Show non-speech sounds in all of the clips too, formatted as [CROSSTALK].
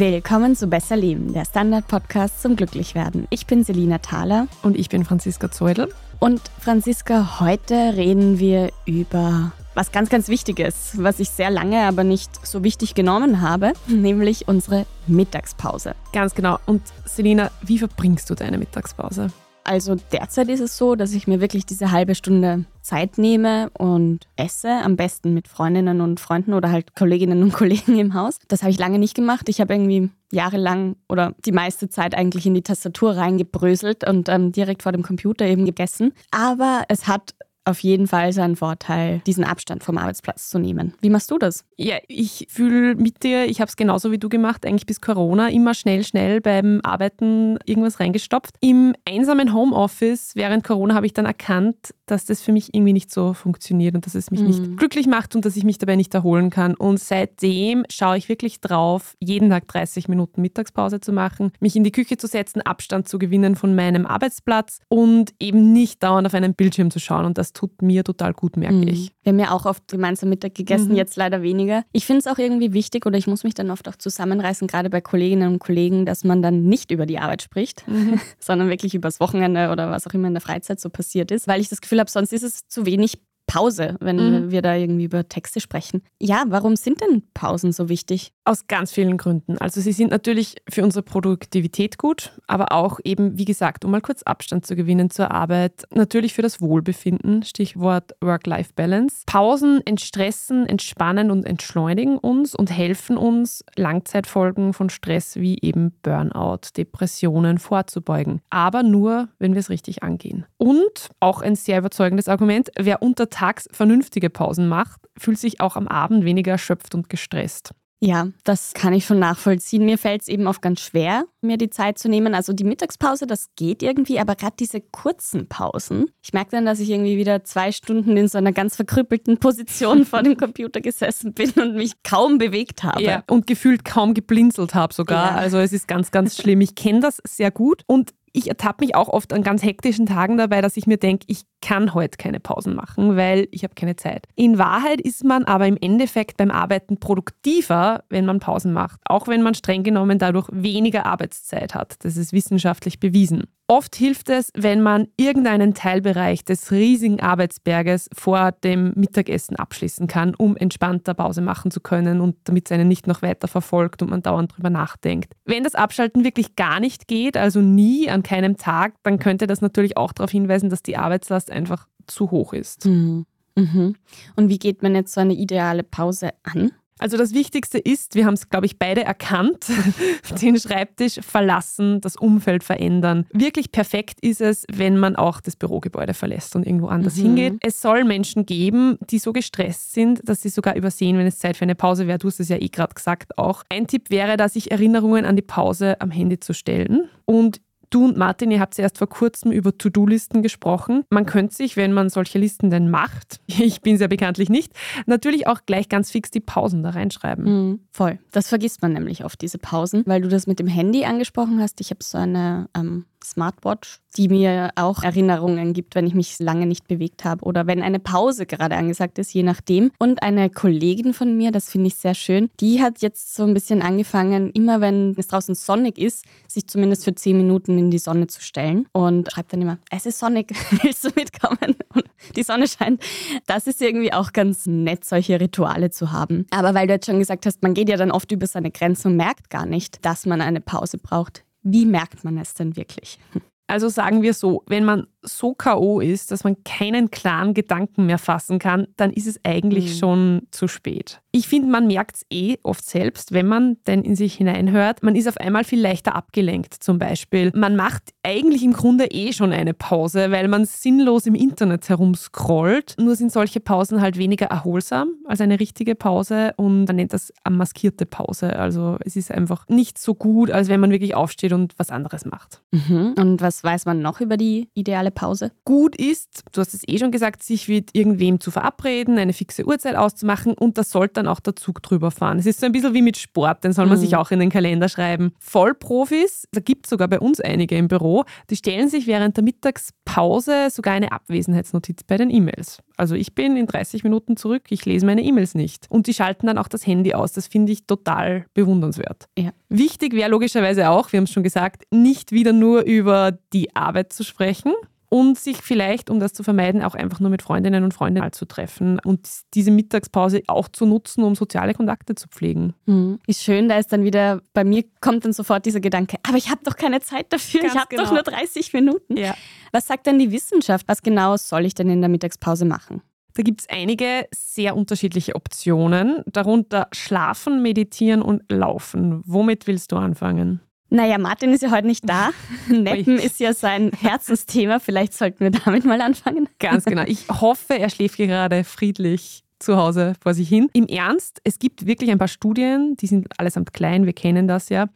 Willkommen zu Besser Leben, der Standard-Podcast zum Glücklichwerden. Ich bin Selina Thaler. Und ich bin Franziska Zeudel. Und Franziska, heute reden wir über was ganz, ganz Wichtiges, was ich sehr lange aber nicht so wichtig genommen habe, [LAUGHS] nämlich unsere Mittagspause. Ganz genau. Und Selina, wie verbringst du deine Mittagspause? Also derzeit ist es so, dass ich mir wirklich diese halbe Stunde Zeit nehme und esse, am besten mit Freundinnen und Freunden oder halt Kolleginnen und [LAUGHS] Kollegen im Haus. Das habe ich lange nicht gemacht. Ich habe irgendwie jahrelang oder die meiste Zeit eigentlich in die Tastatur reingebröselt und ähm, direkt vor dem Computer eben gegessen. Aber es hat auf jeden Fall seinen Vorteil, diesen Abstand vom Arbeitsplatz zu nehmen. Wie machst du das? Ja, ich fühle mit dir, ich habe es genauso wie du gemacht, eigentlich bis Corona, immer schnell, schnell beim Arbeiten irgendwas reingestopft. Im einsamen Homeoffice während Corona habe ich dann erkannt, dass das für mich irgendwie nicht so funktioniert und dass es mich mhm. nicht glücklich macht und dass ich mich dabei nicht erholen kann. Und seitdem schaue ich wirklich drauf, jeden Tag 30 Minuten Mittagspause zu machen, mich in die Küche zu setzen, Abstand zu gewinnen von meinem Arbeitsplatz und eben nicht dauernd auf einen Bildschirm zu schauen. Und das tut mir total gut, merke mhm. ich. Wir haben ja auch oft gemeinsam Mittag gegessen, mhm. jetzt leider weniger. Ich finde es auch irgendwie wichtig oder ich muss mich dann oft auch zusammenreißen, gerade bei Kolleginnen und Kollegen, dass man dann nicht über die Arbeit spricht, mhm. [LAUGHS] sondern wirklich übers Wochenende oder was auch immer in der Freizeit so passiert ist, weil ich das Gefühl habe, sonst ist es zu wenig Pause, wenn mhm. wir da irgendwie über Texte sprechen. Ja, warum sind denn Pausen so wichtig? Aus ganz vielen Gründen. Also sie sind natürlich für unsere Produktivität gut, aber auch eben, wie gesagt, um mal kurz Abstand zu gewinnen zur Arbeit, natürlich für das Wohlbefinden, Stichwort Work-Life-Balance. Pausen entstressen, entspannen und entschleunigen uns und helfen uns, Langzeitfolgen von Stress wie eben Burnout, Depressionen vorzubeugen. Aber nur, wenn wir es richtig angehen. Und auch ein sehr überzeugendes Argument, wer unter tags vernünftige Pausen macht, fühlt sich auch am Abend weniger erschöpft und gestresst. Ja, das kann ich schon nachvollziehen. Mir fällt es eben oft ganz schwer, mir die Zeit zu nehmen. Also die Mittagspause, das geht irgendwie, aber gerade diese kurzen Pausen. Ich merke dann, dass ich irgendwie wieder zwei Stunden in so einer ganz verkrüppelten Position [LAUGHS] vor dem Computer gesessen bin und mich kaum bewegt habe. Ja, und gefühlt kaum geblinzelt habe sogar. Ja. Also es ist ganz, ganz schlimm. Ich kenne das sehr gut und ich ertappe mich auch oft an ganz hektischen Tagen dabei, dass ich mir denke, ich kann heute keine Pausen machen, weil ich habe keine Zeit. In Wahrheit ist man aber im Endeffekt beim Arbeiten produktiver, wenn man Pausen macht, auch wenn man streng genommen dadurch weniger Arbeitszeit hat. Das ist wissenschaftlich bewiesen. Oft hilft es, wenn man irgendeinen Teilbereich des riesigen Arbeitsberges vor dem Mittagessen abschließen kann, um entspannter Pause machen zu können und damit es einen nicht noch weiter verfolgt und man dauernd drüber nachdenkt. Wenn das Abschalten wirklich gar nicht geht, also nie an keinem Tag, dann könnte das natürlich auch darauf hinweisen, dass die Arbeitslast einfach zu hoch ist. Mhm. Mhm. Und wie geht man jetzt so eine ideale Pause an? Also das Wichtigste ist, wir haben es, glaube ich, beide erkannt, [LAUGHS] den Schreibtisch verlassen, das Umfeld verändern. Wirklich perfekt ist es, wenn man auch das Bürogebäude verlässt und irgendwo anders mhm. hingeht. Es soll Menschen geben, die so gestresst sind, dass sie sogar übersehen, wenn es Zeit für eine Pause wäre. Du hast es ja eh gerade gesagt auch. Ein Tipp wäre da, sich Erinnerungen an die Pause am Handy zu stellen und Du und Martin, ihr habt erst vor kurzem über To-Do-Listen gesprochen. Man könnte sich, wenn man solche Listen denn macht, [LAUGHS] ich bin es ja bekanntlich nicht, natürlich auch gleich ganz fix die Pausen da reinschreiben. Mhm, voll. Das vergisst man nämlich oft, diese Pausen, weil du das mit dem Handy angesprochen hast. Ich habe so eine ähm, Smartwatch, die mir auch Erinnerungen gibt, wenn ich mich lange nicht bewegt habe oder wenn eine Pause gerade angesagt ist, je nachdem. Und eine Kollegin von mir, das finde ich sehr schön, die hat jetzt so ein bisschen angefangen, immer wenn es draußen sonnig ist, sich zumindest für zehn Minuten in die Sonne zu stellen und schreibt dann immer, es ist sonnig, [LAUGHS] willst du mitkommen? Und die Sonne scheint. Das ist irgendwie auch ganz nett, solche Rituale zu haben. Aber weil du jetzt schon gesagt hast, man geht ja dann oft über seine Grenzen und merkt gar nicht, dass man eine Pause braucht. Wie merkt man es denn wirklich? Also sagen wir so, wenn man so KO ist, dass man keinen klaren Gedanken mehr fassen kann, dann ist es eigentlich mhm. schon zu spät. Ich finde, man merkt es eh oft selbst, wenn man denn in sich hineinhört. Man ist auf einmal viel leichter abgelenkt zum Beispiel. Man macht eigentlich im Grunde eh schon eine Pause, weil man sinnlos im Internet herumscrollt. Nur sind solche Pausen halt weniger erholsam als eine richtige Pause und man nennt das eine maskierte Pause. Also es ist einfach nicht so gut, als wenn man wirklich aufsteht und was anderes macht. Mhm. Und was weiß man noch über die ideale Pause? Gut ist, du hast es eh schon gesagt, sich mit irgendwem zu verabreden, eine fixe Uhrzeit auszumachen und das sollte dann auch der Zug drüber fahren. Es ist so ein bisschen wie mit Sport, den soll man mhm. sich auch in den Kalender schreiben. Vollprofis, da gibt es sogar bei uns einige im Büro, die stellen sich während der Mittagspause sogar eine Abwesenheitsnotiz bei den E-Mails. Also ich bin in 30 Minuten zurück, ich lese meine E-Mails nicht. Und die schalten dann auch das Handy aus. Das finde ich total bewundernswert. Ja. Wichtig wäre logischerweise auch, wir haben es schon gesagt, nicht wieder nur über die Arbeit zu sprechen, und sich vielleicht, um das zu vermeiden, auch einfach nur mit Freundinnen und Freunden zu treffen und diese Mittagspause auch zu nutzen, um soziale Kontakte zu pflegen. Mhm. Ist schön, da ist dann wieder, bei mir kommt dann sofort dieser Gedanke, aber ich habe doch keine Zeit dafür, Ganz ich habe genau. doch nur 30 Minuten. Ja. Was sagt denn die Wissenschaft? Was genau soll ich denn in der Mittagspause machen? Da gibt es einige sehr unterschiedliche Optionen, darunter Schlafen, Meditieren und Laufen. Womit willst du anfangen? Naja, Martin ist ja heute nicht da. [LAUGHS] Neppen ist ja sein Herzensthema. Vielleicht sollten wir damit mal anfangen. Ganz genau. Ich hoffe, er schläft gerade friedlich zu Hause vor sich hin. Im Ernst, es gibt wirklich ein paar Studien, die sind allesamt klein, wir kennen das ja.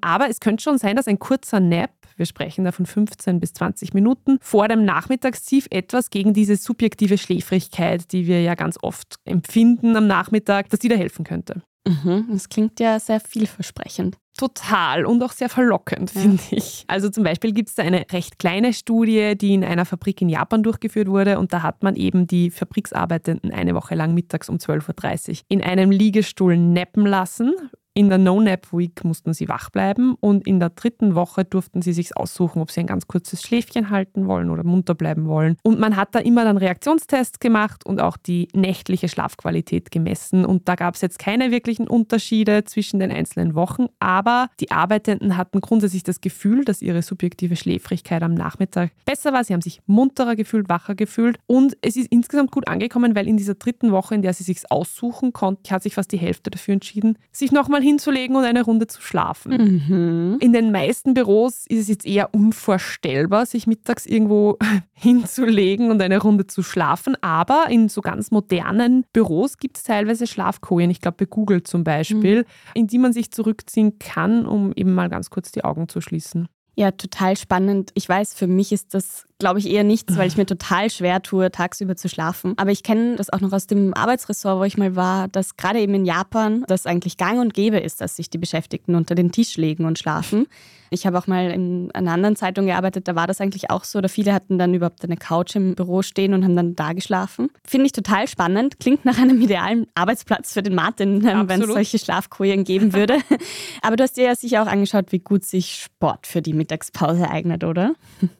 Aber es könnte schon sein, dass ein kurzer Nap, wir sprechen da von 15 bis 20 Minuten, vor dem Nachmittagstief etwas gegen diese subjektive Schläfrigkeit, die wir ja ganz oft empfinden am Nachmittag, dass die da helfen könnte. Mhm, das klingt ja sehr vielversprechend. Total und auch sehr verlockend, ja. finde ich. Also zum Beispiel gibt es da eine recht kleine Studie, die in einer Fabrik in Japan durchgeführt wurde und da hat man eben die Fabriksarbeitenden eine Woche lang mittags um 12.30 Uhr in einem Liegestuhl neppen lassen, in der No-Nap-Week mussten sie wach bleiben und in der dritten Woche durften sie sich aussuchen, ob sie ein ganz kurzes Schläfchen halten wollen oder munter bleiben wollen. Und man hat da immer dann Reaktionstests gemacht und auch die nächtliche Schlafqualität gemessen. Und da gab es jetzt keine wirklichen Unterschiede zwischen den einzelnen Wochen, aber die Arbeitenden hatten grundsätzlich das Gefühl, dass ihre subjektive Schläfrigkeit am Nachmittag besser war. Sie haben sich munterer gefühlt, wacher gefühlt und es ist insgesamt gut angekommen, weil in dieser dritten Woche, in der sie sich aussuchen konnten, hat sich fast die Hälfte dafür entschieden, sich nochmal mal hinzulegen und eine Runde zu schlafen. Mhm. In den meisten Büros ist es jetzt eher unvorstellbar, sich mittags irgendwo [LAUGHS] hinzulegen und eine Runde zu schlafen. Aber in so ganz modernen Büros gibt es teilweise Schlafkojen, ich glaube bei Google zum Beispiel, mhm. in die man sich zurückziehen kann, um eben mal ganz kurz die Augen zu schließen. Ja, total spannend. Ich weiß, für mich ist das glaube ich, eher nichts, weil ich mir [LAUGHS] total schwer tue, tagsüber zu schlafen. Aber ich kenne das auch noch aus dem Arbeitsressort, wo ich mal war, dass gerade eben in Japan das eigentlich gang und gäbe ist, dass sich die Beschäftigten unter den Tisch legen und schlafen. Ich habe auch mal in einer anderen Zeitung gearbeitet, da war das eigentlich auch so. Oder viele hatten dann überhaupt eine Couch im Büro stehen und haben dann da geschlafen. Finde ich total spannend. Klingt nach einem idealen Arbeitsplatz für den Martin, ähm, [LAUGHS] wenn es solche Schlafkojen geben [LAUGHS] würde. Aber du hast dir ja sicher auch angeschaut, wie gut sich Sport für die Mittagspause eignet, oder?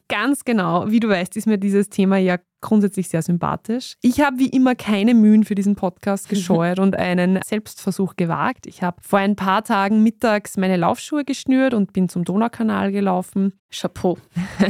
Ganz genau wie du weißt, ist mir dieses Thema ja grundsätzlich sehr sympathisch. Ich habe wie immer keine Mühen für diesen Podcast [LAUGHS] gescheut und einen Selbstversuch gewagt. Ich habe vor ein paar Tagen mittags meine Laufschuhe geschnürt und bin zum Donaukanal gelaufen. Chapeau.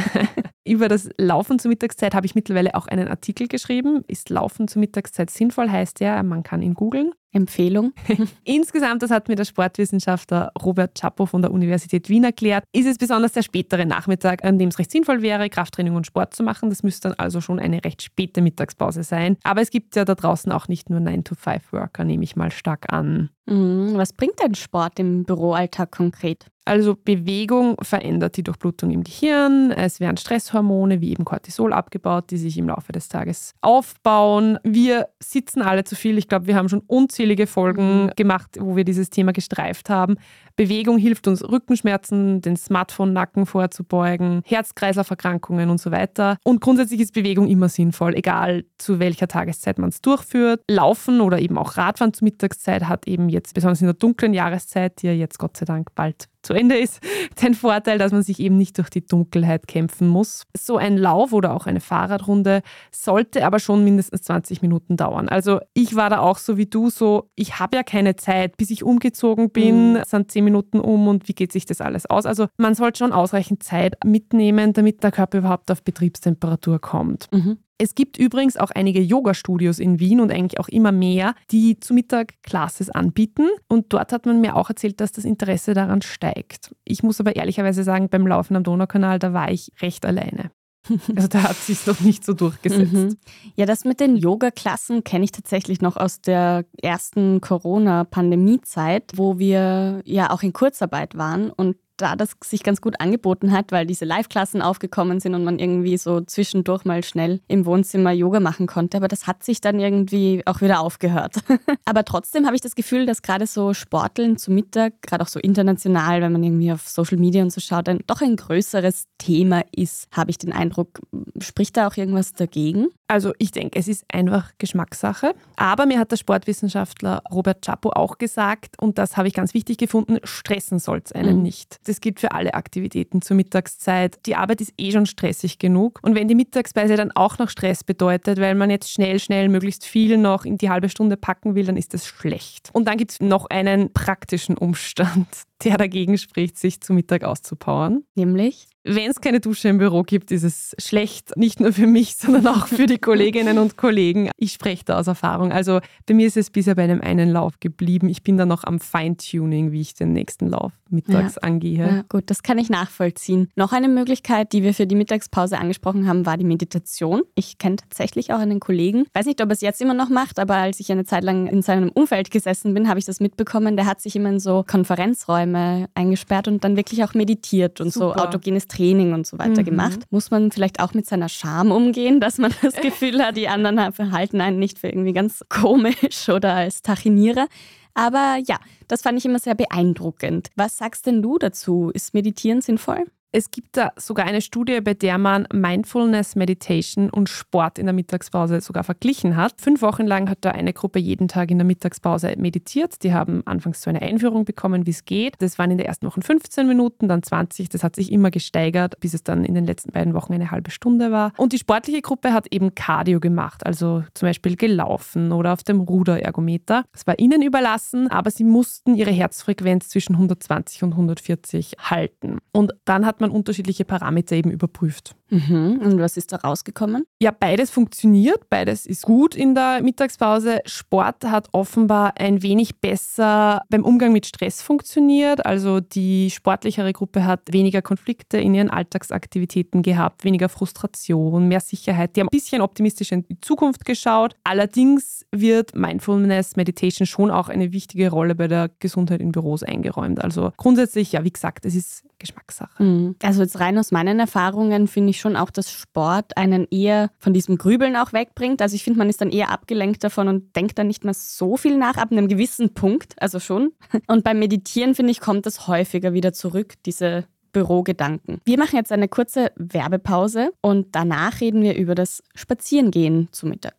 [LAUGHS] Über das Laufen zur Mittagszeit habe ich mittlerweile auch einen Artikel geschrieben. Ist Laufen zur Mittagszeit sinnvoll? Heißt ja, man kann ihn googeln. Empfehlung. [LAUGHS] Insgesamt, das hat mir der Sportwissenschaftler Robert Chapo von der Universität Wien erklärt, ist es besonders der spätere Nachmittag, an dem es recht sinnvoll wäre, Krafttraining und Sport zu machen. Das müsste dann also schon eine recht späte Mittagspause sein. Aber es gibt ja da draußen auch nicht nur 9-to-5-Worker, nehme ich mal stark an. Mhm. Was bringt denn Sport im Büroalltag konkret? Also Bewegung verändert die Durchblutung im Gehirn. Es werden Stresshormone wie eben Cortisol abgebaut, die sich im Laufe des Tages aufbauen. Wir sitzen alle zu viel. Ich glaube, wir haben schon unzählige Folgen mhm. gemacht, wo wir dieses Thema gestreift haben. Bewegung hilft uns, Rückenschmerzen, den Smartphone-Nacken vorzubeugen, Herz-Kreislauf-Erkrankungen und so weiter. Und grundsätzlich ist Bewegung immer sinnvoll, egal zu welcher Tageszeit man es durchführt. Laufen oder eben auch Radfahren zur Mittagszeit hat eben jetzt, besonders in der dunklen Jahreszeit, die ja jetzt Gott sei Dank bald zu Ende ist, [LAUGHS] den Vorteil, dass man sich eben nicht durch die Dunkelheit kämpfen muss. So ein Lauf oder auch eine Fahrradrunde sollte aber schon mindestens 20 Minuten dauern. Also ich war da auch so wie du, so ich habe ja keine Zeit, bis ich umgezogen bin, mhm. sind 10 Minuten um und wie geht sich das alles aus? Also man sollte schon ausreichend Zeit mitnehmen, damit der Körper überhaupt auf Betriebstemperatur kommt. Mhm. Es gibt übrigens auch einige Yoga-Studios in Wien und eigentlich auch immer mehr, die zu Mittag Classes anbieten. Und dort hat man mir auch erzählt, dass das Interesse daran steigt. Ich muss aber ehrlicherweise sagen, beim Laufen am Donaukanal, da war ich recht alleine. [LAUGHS] Also da hat sich noch nicht so durchgesetzt. Mhm. Ja, das mit den Yoga-Klassen kenne ich tatsächlich noch aus der ersten Corona-Pandemie-Zeit, wo wir ja auch in Kurzarbeit waren und da das sich ganz gut angeboten hat, weil diese Live-Klassen aufgekommen sind und man irgendwie so zwischendurch mal schnell im Wohnzimmer Yoga machen konnte. Aber das hat sich dann irgendwie auch wieder aufgehört. [LAUGHS] Aber trotzdem habe ich das Gefühl, dass gerade so Sporteln zu Mittag, gerade auch so international, wenn man irgendwie auf Social Media und so schaut, dann doch ein größeres Thema ist, habe ich den Eindruck. Spricht da auch irgendwas dagegen? Also ich denke, es ist einfach Geschmackssache. Aber mir hat der Sportwissenschaftler Robert Chapo auch gesagt, und das habe ich ganz wichtig gefunden, stressen soll es einen mhm. nicht. Das gilt für alle Aktivitäten zur Mittagszeit. Die Arbeit ist eh schon stressig genug. Und wenn die Mittagspause dann auch noch Stress bedeutet, weil man jetzt schnell, schnell möglichst viel noch in die halbe Stunde packen will, dann ist das schlecht. Und dann gibt es noch einen praktischen Umstand, [LAUGHS] der dagegen spricht, sich zu Mittag auszupowern. Nämlich? Wenn es keine Dusche im Büro gibt, ist es schlecht, nicht nur für mich, [LAUGHS] sondern auch für die Kolleginnen und Kollegen. Ich spreche da aus Erfahrung. Also bei mir ist es bisher bei einem einen Lauf geblieben. Ich bin da noch am Feintuning, wie ich den nächsten Lauf mittags ja. angehe. Ja, gut, das kann ich nachvollziehen. Noch eine Möglichkeit, die wir für die Mittagspause angesprochen haben, war die Meditation. Ich kenne tatsächlich auch einen Kollegen, weiß nicht, ob er es jetzt immer noch macht, aber als ich eine Zeit lang in seinem Umfeld gesessen bin, habe ich das mitbekommen. Der hat sich immer in so Konferenzräume eingesperrt und dann wirklich auch meditiert und Super. so autogenes Training und so weiter mhm. gemacht. Muss man vielleicht auch mit seiner Scham umgehen, dass man [LAUGHS] das Gefühl hat, die anderen verhalten einen nicht für irgendwie ganz komisch [LAUGHS] oder als Tachinierer. Aber ja, das fand ich immer sehr beeindruckend. Was sagst denn du dazu? Ist Meditieren sinnvoll? Es gibt da sogar eine Studie, bei der man Mindfulness, Meditation und Sport in der Mittagspause sogar verglichen hat. Fünf Wochen lang hat da eine Gruppe jeden Tag in der Mittagspause meditiert. Die haben anfangs so eine Einführung bekommen, wie es geht. Das waren in den ersten Wochen 15 Minuten, dann 20. Das hat sich immer gesteigert, bis es dann in den letzten beiden Wochen eine halbe Stunde war. Und die sportliche Gruppe hat eben Cardio gemacht, also zum Beispiel gelaufen oder auf dem Ruderergometer. Es war ihnen überlassen, aber sie mussten ihre Herzfrequenz zwischen 120 und 140 halten. Und dann hat man unterschiedliche Parameter eben überprüft. Mhm. Und was ist da rausgekommen? Ja, beides funktioniert, beides ist gut in der Mittagspause. Sport hat offenbar ein wenig besser beim Umgang mit Stress funktioniert. Also die sportlichere Gruppe hat weniger Konflikte in ihren Alltagsaktivitäten gehabt, weniger Frustration, mehr Sicherheit. Die haben ein bisschen optimistischer in die Zukunft geschaut. Allerdings wird Mindfulness, Meditation schon auch eine wichtige Rolle bei der Gesundheit in Büros eingeräumt. Also grundsätzlich, ja, wie gesagt, es ist Geschmackssache. Also jetzt rein aus meinen Erfahrungen finde ich schon auch, dass Sport einen eher von diesem Grübeln auch wegbringt. Also ich finde, man ist dann eher abgelenkt davon und denkt dann nicht mehr so viel nach, ab einem gewissen Punkt, also schon. Und beim Meditieren, finde ich, kommt das häufiger wieder zurück, diese Bürogedanken. Wir machen jetzt eine kurze Werbepause und danach reden wir über das Spazierengehen zu Mittag.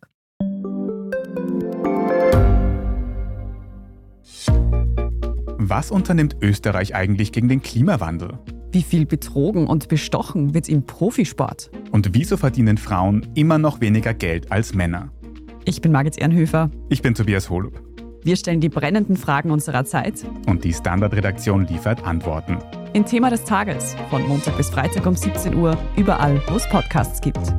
Was unternimmt Österreich eigentlich gegen den Klimawandel? Wie viel betrogen und bestochen wird im Profisport? Und wieso verdienen Frauen immer noch weniger Geld als Männer? Ich bin Margit Ehrenhöfer. Ich bin Tobias Holub. Wir stellen die brennenden Fragen unserer Zeit. Und die Standardredaktion liefert Antworten. Im Thema des Tages von Montag bis Freitag um 17 Uhr, überall, wo es Podcasts gibt.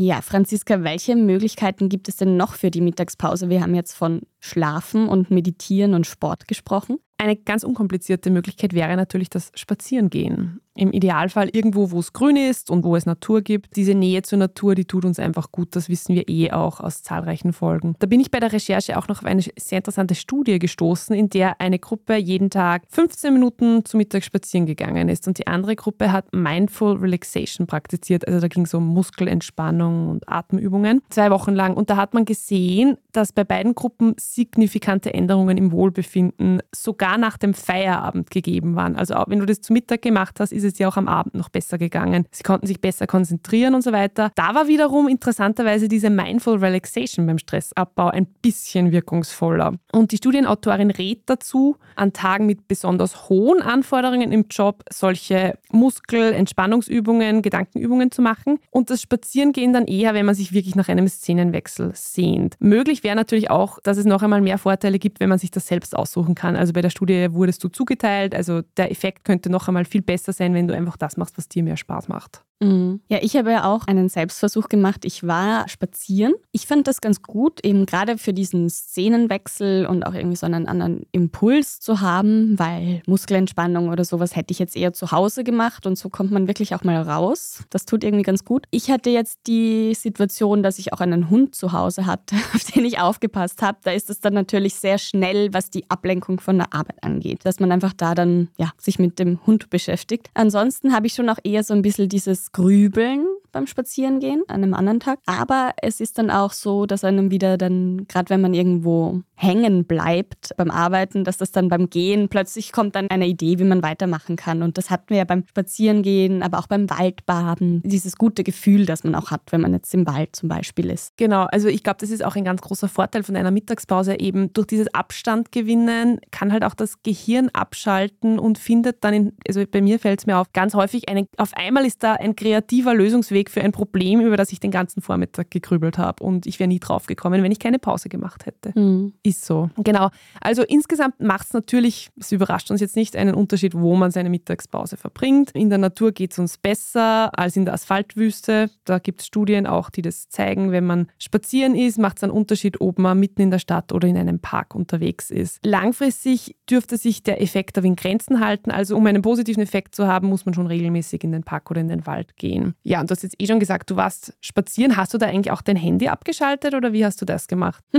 Ja, Franziska, welche Möglichkeiten gibt es denn noch für die Mittagspause? Wir haben jetzt von Schlafen und Meditieren und Sport gesprochen. Eine ganz unkomplizierte Möglichkeit wäre natürlich das Spazierengehen. Im Idealfall irgendwo, wo es grün ist und wo es Natur gibt. Diese Nähe zur Natur, die tut uns einfach gut. Das wissen wir eh auch aus zahlreichen Folgen. Da bin ich bei der Recherche auch noch auf eine sehr interessante Studie gestoßen, in der eine Gruppe jeden Tag 15 Minuten zu Mittag spazieren gegangen ist und die andere Gruppe hat Mindful Relaxation praktiziert. Also da ging es um Muskelentspannung und Atemübungen. Zwei Wochen lang. Und da hat man gesehen, dass bei beiden Gruppen signifikante Änderungen im Wohlbefinden sogar nach dem Feierabend gegeben waren. Also auch wenn du das zu Mittag gemacht hast, ist es dir auch am Abend noch besser gegangen. Sie konnten sich besser konzentrieren und so weiter. Da war wiederum interessanterweise diese Mindful Relaxation beim Stressabbau ein bisschen wirkungsvoller. Und die Studienautorin rät dazu, an Tagen mit besonders hohen Anforderungen im Job solche Muskel-, Entspannungsübungen, Gedankenübungen zu machen und das Spazierengehen dann eher, wenn man sich wirklich nach einem Szenenwechsel sehnt. Möglich wäre natürlich auch, dass es noch einmal mehr Vorteile gibt, wenn man sich das selbst aussuchen kann. Also bei der Studie wurdest du zugeteilt, also der Effekt könnte noch einmal viel besser sein, wenn du einfach das machst, was dir mehr Spaß macht. Mhm. Ja, ich habe ja auch einen Selbstversuch gemacht. Ich war spazieren. Ich fand das ganz gut, eben gerade für diesen Szenenwechsel und auch irgendwie so einen anderen Impuls zu haben, weil Muskelentspannung oder sowas hätte ich jetzt eher zu Hause gemacht und so kommt man wirklich auch mal raus. Das tut irgendwie ganz gut. Ich hatte jetzt die Situation, dass ich auch einen Hund zu Hause hatte, [LAUGHS] auf den ich aufgepasst habe. Da ist es dann natürlich sehr schnell, was die Ablenkung von der Arbeit angeht, dass man einfach da dann ja, sich mit dem Hund beschäftigt. Ansonsten habe ich schon auch eher so ein bisschen dieses Grübeln beim Spazierengehen an einem anderen Tag. Aber es ist dann auch so, dass einem wieder dann, gerade wenn man irgendwo hängen bleibt beim Arbeiten, dass das dann beim Gehen plötzlich kommt dann eine Idee, wie man weitermachen kann. Und das hatten wir ja beim Spazierengehen, aber auch beim Waldbaden. Dieses gute Gefühl, das man auch hat, wenn man jetzt im Wald zum Beispiel ist. Genau, also ich glaube, das ist auch ein ganz großer Vorteil von einer Mittagspause. Eben durch dieses Abstand gewinnen kann halt auch das Gehirn abschalten und findet dann, in, also bei mir fällt es mir auf, ganz häufig, eine, auf einmal ist da ein kreativer Lösungsweg für ein Problem, über das ich den ganzen Vormittag gegrübelt habe. Und ich wäre nie drauf gekommen, wenn ich keine Pause gemacht hätte. Mhm. Ist so. Genau. Also insgesamt macht es natürlich, es überrascht uns jetzt nicht, einen Unterschied, wo man seine Mittagspause verbringt. In der Natur geht es uns besser als in der Asphaltwüste. Da gibt es Studien auch, die das zeigen. Wenn man spazieren ist, macht es einen Unterschied, ob man mitten in der Stadt oder in einem Park unterwegs ist. Langfristig dürfte sich der Effekt aber in Grenzen halten. Also um einen positiven Effekt zu haben, muss man schon regelmäßig in den Park oder in den Wald gehen. Ja, und du hast jetzt eh schon gesagt, du warst spazieren. Hast du da eigentlich auch dein Handy abgeschaltet oder wie hast du das gemacht? [LAUGHS]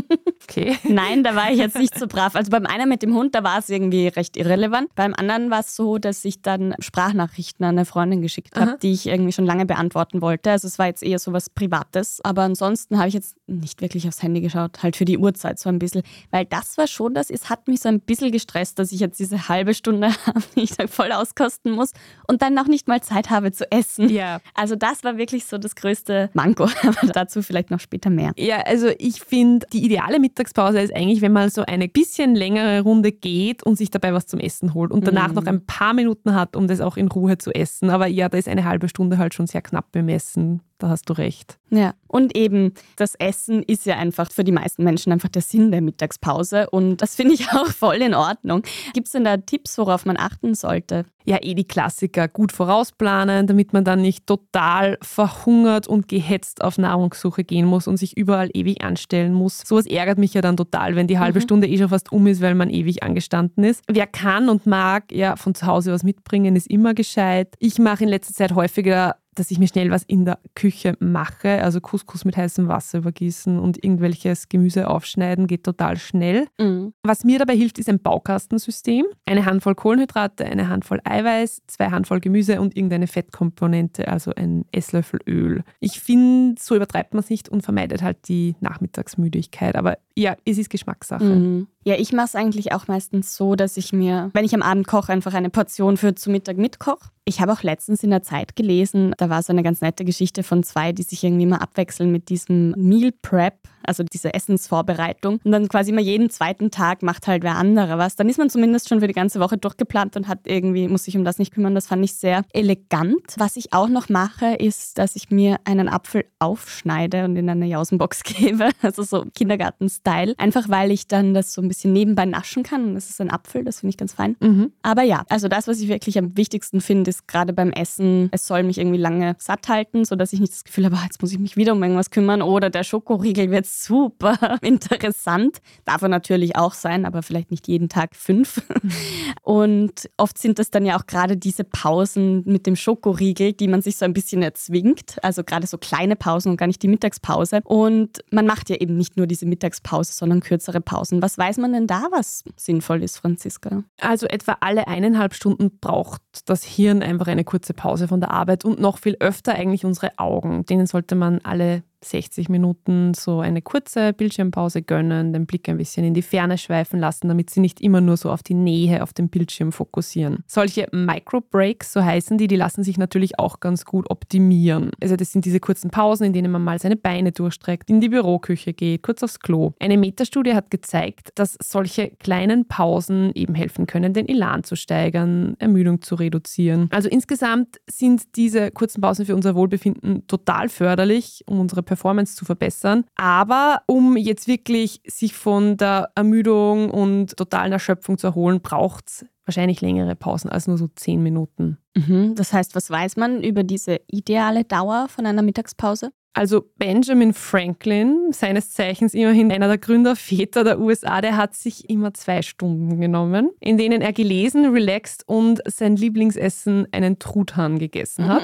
Okay. Nein, da war ich jetzt nicht so brav. Also beim einen mit dem Hund, da war es irgendwie recht irrelevant. Beim anderen war es so, dass ich dann Sprachnachrichten an eine Freundin geschickt habe, die ich irgendwie schon lange beantworten wollte. Also es war jetzt eher so was Privates. Aber ansonsten habe ich jetzt nicht wirklich aufs Handy geschaut, halt für die Uhrzeit so ein bisschen. Weil das war schon das, es hat mich so ein bisschen gestresst, dass ich jetzt diese halbe Stunde [LAUGHS] habe, die ich da voll auskosten muss und dann noch nicht mal Zeit habe zu essen. Ja. Also das war wirklich so das größte Manko. [LAUGHS] Aber dazu vielleicht noch später mehr. Ja, also ich finde, die ideale Mittagspause ist eigentlich, wenn man so eine bisschen längere Runde geht und sich dabei was zum Essen holt und danach mhm. noch ein paar Minuten hat, um das auch in Ruhe zu essen. Aber ja, da ist eine halbe Stunde halt schon sehr knapp bemessen. Da hast du recht. Ja, und eben das Essen ist ja einfach für die meisten Menschen einfach der Sinn der Mittagspause und das finde ich [LAUGHS] auch voll in Ordnung. Gibt es denn da Tipps, worauf man achten sollte? Ja, eh die Klassiker. Gut vorausplanen, damit man dann nicht total verhungert und gehetzt auf Nahrungssuche gehen muss und sich überall ewig anstellen muss. Sowas ärgert mich ja dann total, wenn die halbe mhm. Stunde eh schon fast um ist, weil man ewig angestanden ist. Wer kann und mag, ja, von zu Hause was mitbringen, ist immer gescheit. Ich mache in letzter Zeit häufiger dass ich mir schnell was in der Küche mache. Also Couscous mit heißem Wasser übergießen und irgendwelches Gemüse aufschneiden geht total schnell. Mhm. Was mir dabei hilft, ist ein Baukastensystem. Eine Handvoll Kohlenhydrate, eine Handvoll Eiweiß, zwei Handvoll Gemüse und irgendeine Fettkomponente, also ein Esslöffel Öl. Ich finde, so übertreibt man es nicht und vermeidet halt die Nachmittagsmüdigkeit. Aber ja, es ist Geschmackssache. Mhm. Ja, ich mache es eigentlich auch meistens so, dass ich mir, wenn ich am Abend koche, einfach eine Portion für zu Mittag mitkoche. Ich habe auch letztens in der Zeit gelesen, da war so eine ganz nette Geschichte von zwei, die sich irgendwie mal abwechseln mit diesem Meal Prep also diese Essensvorbereitung. Und dann quasi immer jeden zweiten Tag macht halt wer andere was. Dann ist man zumindest schon für die ganze Woche durchgeplant und hat irgendwie, muss sich um das nicht kümmern. Das fand ich sehr elegant. Was ich auch noch mache, ist, dass ich mir einen Apfel aufschneide und in eine Jausenbox [LAUGHS] gebe. Also so Kindergarten-Style. Einfach weil ich dann das so ein bisschen nebenbei naschen kann. Und das ist ein Apfel, das finde ich ganz fein. Mhm. Aber ja, also das, was ich wirklich am wichtigsten finde, ist gerade beim Essen, es soll mich irgendwie lange satt halten, sodass ich nicht das Gefühl habe, ah, jetzt muss ich mich wieder um irgendwas kümmern oder der Schokoriegel wird super [LAUGHS] interessant. Darf er natürlich auch sein, aber vielleicht nicht jeden Tag fünf. [LAUGHS] Und oft sind das dann ja auch gerade diese Pausen mit dem Schokoriegel, die man sich so ein bisschen erzwingt. Also gerade so kleine Pausen und gar nicht die Mittagspause. Und man macht ja eben nicht nur diese Mittagspause, sondern kürzere Pausen. Was weiß man denn da, was sinnvoll ist, Franziska? Also etwa alle eineinhalb Stunden braucht das Hirn einfach eine kurze Pause von der Arbeit und noch viel öfter eigentlich unsere Augen. Denen sollte man alle 60 Minuten so eine kurze Bildschirmpause gönnen, den Blick ein bisschen in die Ferne schweifen lassen, damit sie nicht immer nur so auf die Nähe auf dem Bildschirm fokussieren. Solche Micro-Breaks, so heißen die, die lassen sich natürlich auch ganz gut optimieren. Also das sind diese kurzen Pausen, in denen man mal seine Beine durchstreckt, in die Büroküche geht, kurz aufs Klo. Eine Metastudie hat gezeigt, dass solche kleinen Pausen eben helfen können, den Elan zu steigern, Ermüdung zu reduzieren. Also insgesamt sind diese kurzen Pausen für unser Wohlbefinden total förderlich, um unsere Performance zu verbessern. Aber um jetzt wirklich sich von der Ermüdung und totalen Erschöpfung zu erholen, braucht es wahrscheinlich längere Pausen als nur so zehn Minuten. Mhm. Das heißt, was weiß man über diese ideale Dauer von einer Mittagspause? Also Benjamin Franklin, seines Zeichens immerhin einer der Gründerväter der USA, der hat sich immer zwei Stunden genommen, in denen er gelesen, relaxed und sein Lieblingsessen einen Truthahn gegessen hat.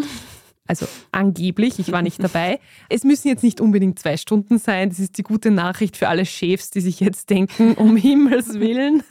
Also angeblich, ich war nicht dabei. Es müssen jetzt nicht unbedingt zwei Stunden sein. Das ist die gute Nachricht für alle Chefs, die sich jetzt denken, um [LAUGHS] Himmels Willen.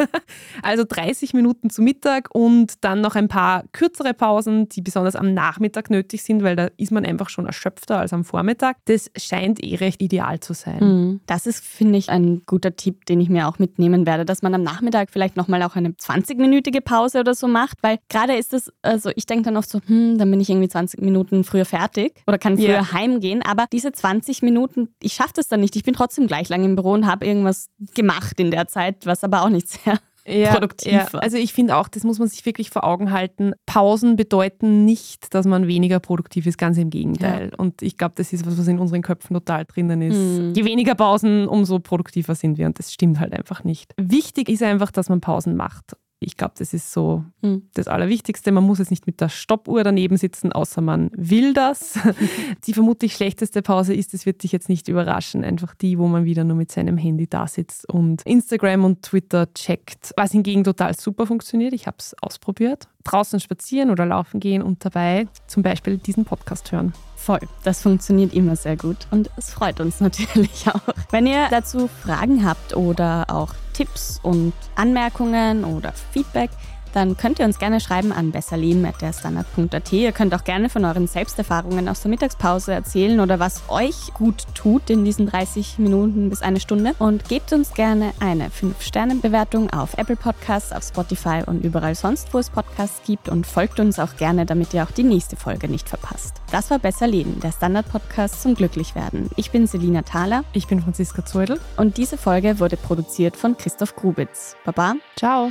Also 30 Minuten zu Mittag und dann noch ein paar kürzere Pausen, die besonders am Nachmittag nötig sind, weil da ist man einfach schon erschöpfter als am Vormittag. Das scheint eh recht ideal zu sein. Mhm. Das ist, finde ich, ein guter Tipp, den ich mir auch mitnehmen werde, dass man am Nachmittag vielleicht nochmal auch eine 20-minütige Pause oder so macht, weil gerade ist es, also ich denke dann oft so, hm, dann bin ich irgendwie 20 Minuten früher fertig oder kann früher yeah. heimgehen. Aber diese 20 Minuten, ich schaffe das dann nicht. Ich bin trotzdem gleich lang im Büro und habe irgendwas gemacht in der Zeit, was aber auch nicht sehr ja, produktiv ja. war. Also ich finde auch, das muss man sich wirklich vor Augen halten. Pausen bedeuten nicht, dass man weniger produktiv ist, ganz im Gegenteil. Ja. Und ich glaube, das ist was, was in unseren Köpfen total drinnen ist. Mhm. Je weniger Pausen, umso produktiver sind wir. Und das stimmt halt einfach nicht. Wichtig ist einfach, dass man Pausen macht. Ich glaube, das ist so mhm. das Allerwichtigste. Man muss jetzt nicht mit der Stoppuhr daneben sitzen, außer man will das. [LAUGHS] die vermutlich schlechteste Pause ist, das wird dich jetzt nicht überraschen, einfach die, wo man wieder nur mit seinem Handy da sitzt und Instagram und Twitter checkt. Was hingegen total super funktioniert. Ich habe es ausprobiert. Draußen spazieren oder laufen gehen und dabei zum Beispiel diesen Podcast hören. Voll. Das funktioniert immer sehr gut und es freut uns [LAUGHS] natürlich auch. Wenn ihr dazu Fragen habt oder auch Tipps und Anmerkungen oder Feedback, dann könnt ihr uns gerne schreiben an besserleben.derstandard.at. Ihr könnt auch gerne von euren Selbsterfahrungen aus der Mittagspause erzählen oder was euch gut tut in diesen 30 Minuten bis eine Stunde. Und gebt uns gerne eine 5-Sterne-Bewertung auf Apple Podcasts, auf Spotify und überall sonst, wo es Podcasts gibt. Und folgt uns auch gerne, damit ihr auch die nächste Folge nicht verpasst. Das war Besser Leben, der Standard-Podcast zum Glücklichwerden. Ich bin Selina Thaler. Ich bin Franziska Zeudel. Und diese Folge wurde produziert von Christoph Grubitz. Baba. Ciao.